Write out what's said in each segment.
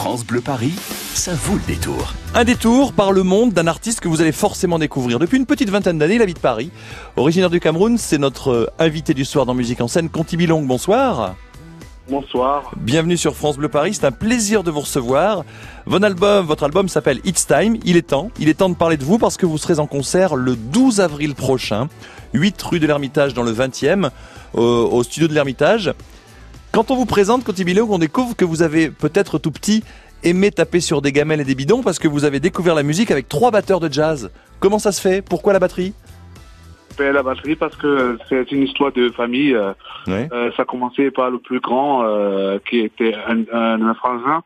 France Bleu Paris, ça vaut le détour. Un détour par le monde d'un artiste que vous allez forcément découvrir. Depuis une petite vingtaine d'années, il habite Paris. Originaire du Cameroun, c'est notre euh, invité du soir dans Musique en scène, Conti Bilong. Bonsoir. Bonsoir. Bienvenue sur France Bleu Paris, c'est un plaisir de vous recevoir. Votre album, votre album s'appelle It's Time, il est temps, il est temps de parler de vous parce que vous serez en concert le 12 avril prochain, 8 rue de l'Ermitage dans le 20e, au, au studio de l'Ermitage. Quand on vous présente Conti Bilong, on découvre que vous avez peut-être tout petit aimé taper sur des gamelles et des bidons parce que vous avez découvert la musique avec trois batteurs de jazz. Comment ça se fait? Pourquoi la batterie? Ben, la batterie parce que c'est une histoire de famille. euh, Ouais. euh, ça a commencé par le plus grand euh, qui était un, un, un frangin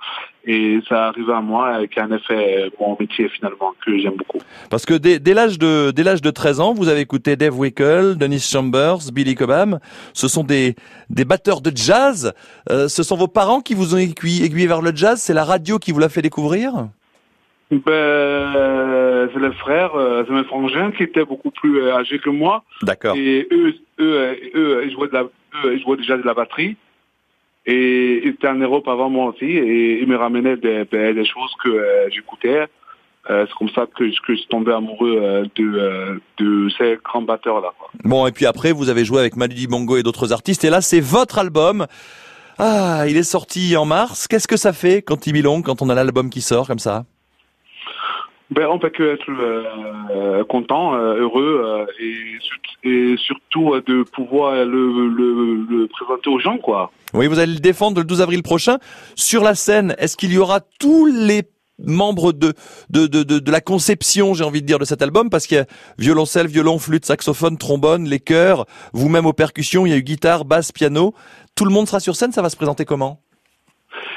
et ça arrivé à moi qui en a fait mon métier finalement que j'aime beaucoup. Parce que dès, dès l'âge de dès l'âge de 13 ans, vous avez écouté Dave Wickle, Dennis Chambers, Billy Cobham. Ce sont des des batteurs de jazz. Euh, ce sont vos parents qui vous ont aiguillé, aiguillé vers le jazz. C'est la radio qui vous l'a fait découvrir? Ben, euh, c'est les frères, euh, c'est mes frangins qui étaient beaucoup plus euh, âgés que moi D'accord. et eux, eux, eux, ils jouaient de la, eux, ils jouaient déjà de la batterie. Et ils étaient en Europe avant moi aussi, et ils me ramenaient des, ben, des choses que euh, j'écoutais. Euh, c'est comme ça que, je- que je suis tombé amoureux euh, de, euh, de ces grands batteurs-là. Bon et puis après vous avez joué avec Manu Dibango et d'autres artistes. Et là c'est votre album. Ah, il est sorti en mars. Qu'est-ce que ça fait quand il quand on a l'album qui sort comme ça? Ben, on peut que être euh, content, euh, heureux, euh, et, et surtout euh, de pouvoir le, le, le présenter aux gens, quoi. Oui, vous allez le défendre le 12 avril prochain. Sur la scène, est-ce qu'il y aura tous les membres de, de, de, de, de la conception, j'ai envie de dire, de cet album? Parce qu'il y a violoncelle, violon, flûte, saxophone, trombone, les chœurs, vous-même aux percussions, il y a eu guitare, basse, piano. Tout le monde sera sur scène, ça va se présenter comment?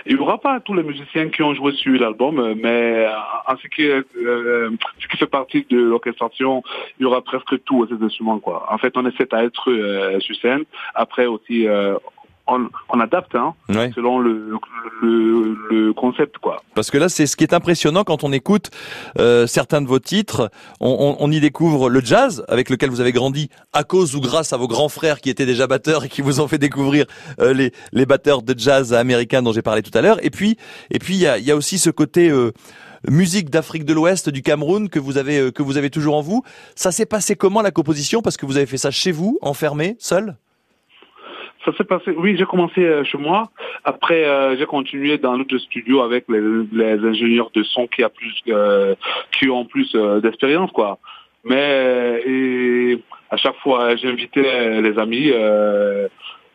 Il n'y aura pas tous les musiciens qui ont joué sur l'album, euh, mais euh, en ce qui, est, euh, ce qui fait partie de l'orchestration, il y aura presque tous ces instruments. Quoi. En fait, on essaie à être euh, sur scène. Après aussi, euh, on, on adapte hein, Ouais. selon le, le, le concept. quoi. Parce que là, c'est ce qui est impressionnant quand on écoute euh, certains de vos titres. On, on- on y découvre le jazz avec lequel vous avez grandi à cause ou grâce à vos grands frères qui étaient déjà batteurs et qui vous ont fait découvrir euh, les, les batteurs de jazz américains dont j'ai parlé tout à l'heure. Et puis, et puis il y a, y a aussi ce côté euh, musique d'Afrique de l'Ouest, du Cameroun que vous avez euh, que vous avez toujours en vous. Ça s'est passé comment la composition? Parce que vous avez fait ça chez vous, enfermé, seul? Ça s'est passé. Oui, j'ai commencé euh, chez moi. Après, euh, j'ai continué dans notre studio avec les, les ingénieurs de son qui a plus, euh, qui ont plus euh, d'expérience, quoi. Mais et à chaque fois, j'invitais les amis euh,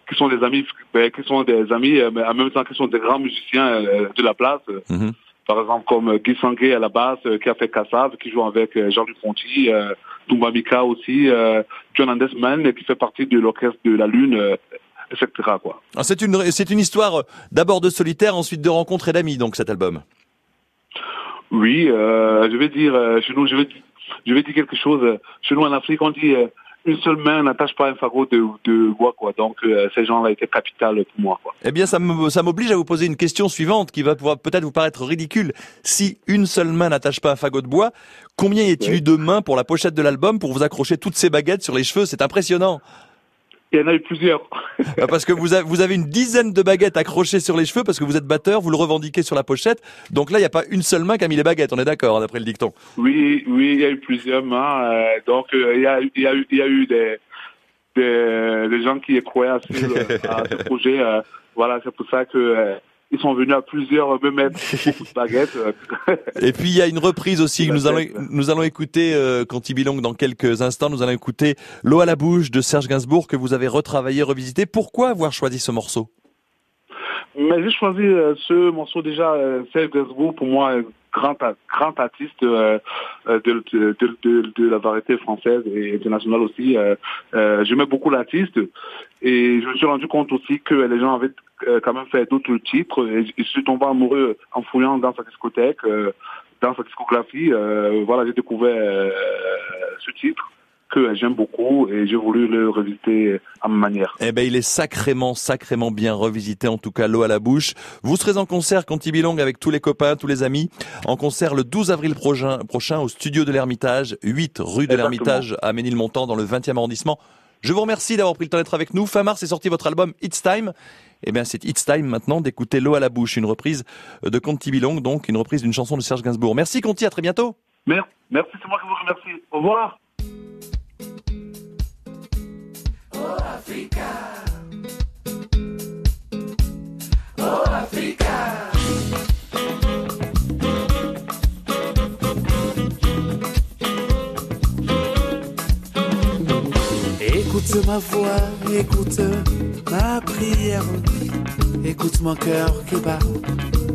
qui sont des amis, ben, qui sont des amis, mais en même temps qui sont des grands musiciens de la place. Mhm. Par exemple, comme Guy Sanguet à la basse, qui a fait Kassav, qui joue avec Jean-Luc Ponty, euh, Toumba Mika aussi, euh, John Andesman, qui fait partie de l'orchestre de la Lune, etc. Quoi. Alors, C'est une c'est une histoire euh, d'abord de solitaire, ensuite de rencontre et d'amis. Donc cet album. Oui, euh, je vais dire, euh, chez nous, je vais, je vais dire quelque chose. Chez nous en Afrique, on dit euh, une seule main n'attache pas un fagot de, de bois, quoi. Donc euh, ces gens-là étaient capital pour moi, quoi. Eh bien, ça m'oblige à vous poser une question suivante qui va pouvoir peut-être vous paraître ridicule. Si une seule main n'attache pas un fagot de bois, combien y a-t-il Oui. eu de mains pour la pochette de l'album pour vous accrocher toutes ces baguettes sur les cheveux? C'est impressionnant. Il y en a eu plusieurs. Euh, Parce que vous avez, vous avez une dizaine de baguettes accrochées sur les cheveux parce que vous êtes batteur, vous le revendiquez sur la pochette. Donc là, il n'y a pas une seule main qui a mis les baguettes, on est d'accord, hein, d'après le dicton. Oui, oui, il y a eu plusieurs mains. euh, donc euh, il y, a, eu- il y, a eu- il y a eu des, des, des gens qui croyaient à ce, à ce projet. euh, voilà, c'est pour ça que ils sont venus à plusieurs me mettre beaucoup de baguettes. euh. Et puis il y a une reprise aussi que nous allons nous allons écouter euh, quand il bilong dans quelques instants. Nous allons écouter l'eau à la bouche de Serge Gainsbourg que vous avez retravaillé, revisité. Pourquoi avoir choisi ce morceau? Mais j'ai choisi euh, ce morceau déjà, euh, Serge Gainsbourg, pour moi, grand, grand artiste euh, de, de, de, de- la variété française et internationale aussi. Euh, euh, J'aimais beaucoup l'artiste et je me suis rendu compte aussi que les gens avaient quand même fait d'autres titres et je suis tombé amoureux en fouillant dans sa discothèque, dans sa discographie. Euh, voilà, j'ai découvert ce titre que j'aime beaucoup et j'ai voulu le revisiter à ma manière. Eh ben, il est sacrément, sacrément bien revisité, en tout cas, l'eau à la bouche. Vous serez en concert, Conti Bilong, avec tous les copains, tous les amis, en concert le 12 avril prochain, prochain au studio de l'Ermitage, 8 rue de l'Ermitage à Ménilmontant, dans le 20e arrondissement. Je vous remercie d'avoir pris le temps d'être avec nous. Fin mars est sorti votre album It's Time. Eh bien, c'est It's Time maintenant d'écouter L'eau à la bouche, une reprise de Conti Bilong, donc une reprise d'une chanson de Serge Gainsbourg. Merci Conti, à très bientôt. Merci, merci c'est moi qui vous remercie. Au revoir. Oh Africa. Oh Africa. Écoute ma voix, écoute ma prière, écoute mon cœur qui bat,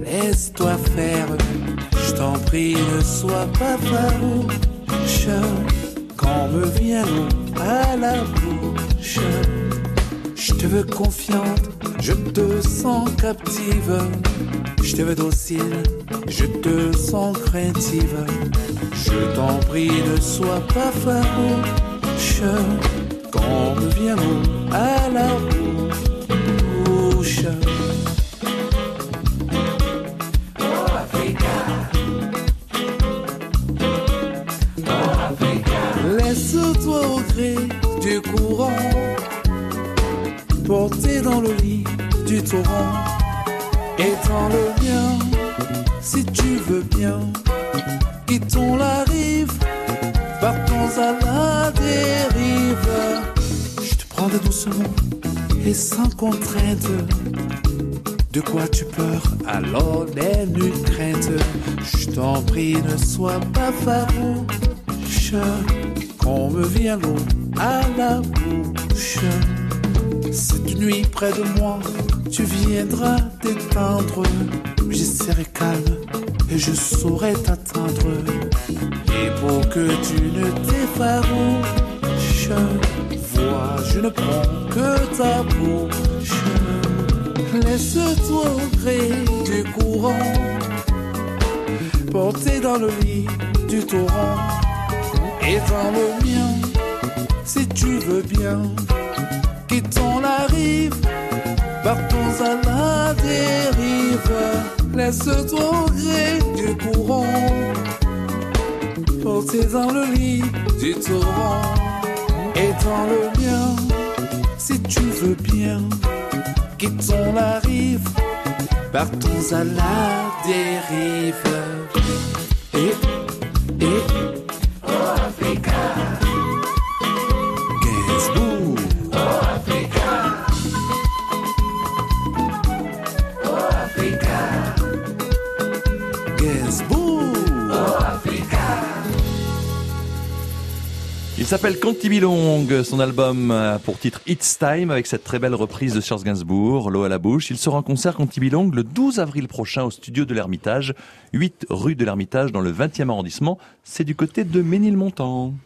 laisse-toi faire. Je t'en prie, ne sois pas farouche quand me vient l'eau à la bouche. Je te veux confiante, je te sens captive. Je te veux docile, je te sens craintive. Je t'en prie, ne sois pas farouche quand l'eau à la bouche. Laisse-toi au gré du courant, porté dans le lit du torrent, dans le mien, si tu veux bien, quittons la rive partons à la dérive. Je te prendrai doucement et sans contrainte. De quoi tu peurs alors n'aie nulle crainte? Je t'en prie, ne sois pas farouche. Qu'on me vient l'eau à la bouche. Cette nuit près de moi, tu viendras t'étendre. J'y serai calme et je saurai t'attendre. Et pour que tu ne t'effarouches, vois, je ne prends que ta bouche. Laisse-toi au gré du courant, porté dans le lit du torrent, et dans le mien, si tu veux bien, quittons la rive, partons à la dérive. Laisse-toi gré du courant porté dans le lit du torrent et dans le mien, si tu veux bien, quittons la rive, partons à la dérive. Et, et, Il s'appelle Conti Bilong, son album pour titre It's Time avec cette très belle reprise de Charles Gainsbourg, L'eau à la bouche. Il sera en concert Conti Bilong le 12 avril prochain au studio de l'Ermitage, 8 rue de l'Ermitage dans le 20e arrondissement. C'est du côté de Ménilmontant.